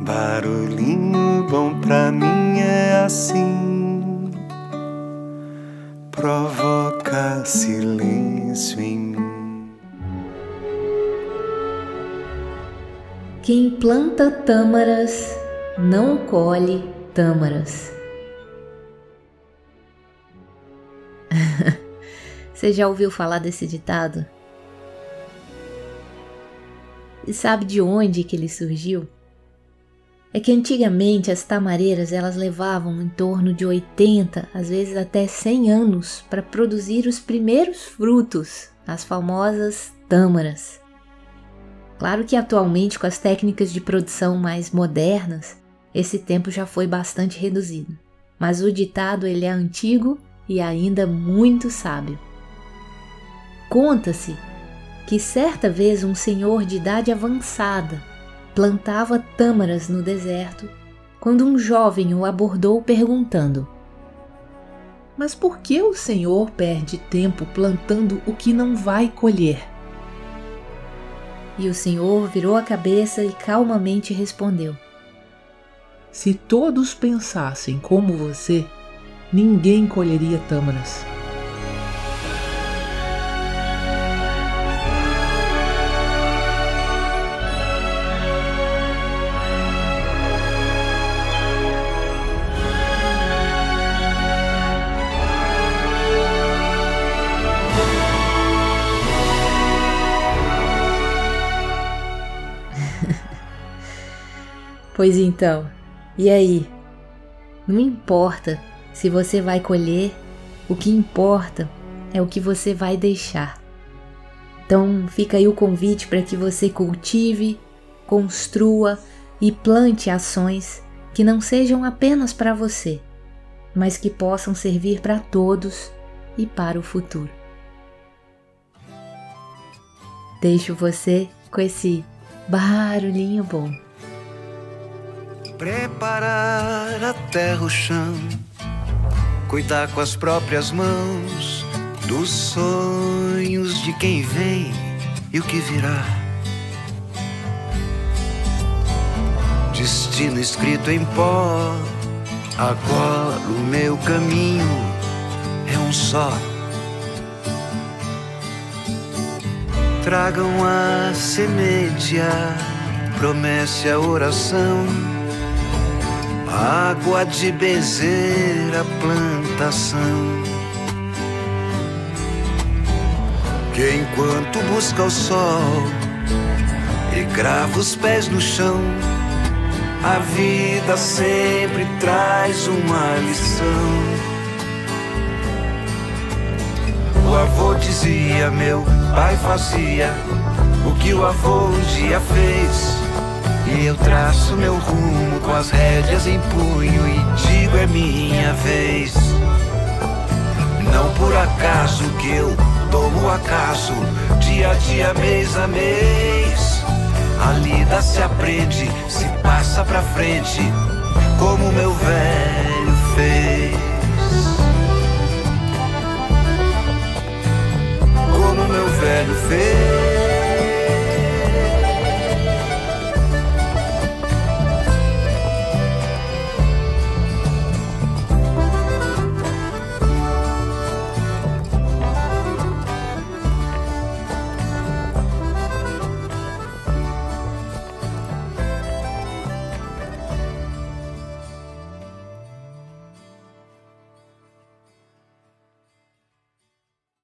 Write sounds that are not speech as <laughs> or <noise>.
Barulhinho bom pra mim é assim, provoca silêncio em mim. Quem planta tâmaras não colhe tâmaras. <laughs> Você já ouviu falar desse ditado? E sabe de onde que ele surgiu? É que antigamente as tamareiras elas levavam em torno de 80, às vezes até 100 anos para produzir os primeiros frutos, as famosas tâmaras. Claro que atualmente com as técnicas de produção mais modernas, esse tempo já foi bastante reduzido. Mas o ditado ele é antigo e ainda muito sábio. Conta-se que certa vez um senhor de idade avançada plantava tâmaras no deserto quando um jovem o abordou perguntando: Mas por que o senhor perde tempo plantando o que não vai colher? E o senhor virou a cabeça e calmamente respondeu: Se todos pensassem como você, ninguém colheria tâmaras. Pois então, e aí? Não importa se você vai colher, o que importa é o que você vai deixar. Então fica aí o convite para que você cultive, construa e plante ações que não sejam apenas para você, mas que possam servir para todos e para o futuro. Deixo você com esse barulhinho bom preparar a terra, o chão, cuidar com as próprias mãos dos sonhos de quem vem e o que virá. Destino escrito em pó, agora o meu caminho é um só. Tragam a semente, a promessa, a oração água de benzer a plantação. Que enquanto busca o sol e crava os pés no chão, a vida sempre traz uma lição. O avô dizia, meu pai fazia o que o avô um dia fez. Eu traço meu rumo com as rédeas em punho e digo é minha vez. Não por acaso que eu tomo acaso, dia a dia, mês a mês. A lida se aprende, se passa pra frente, como meu velho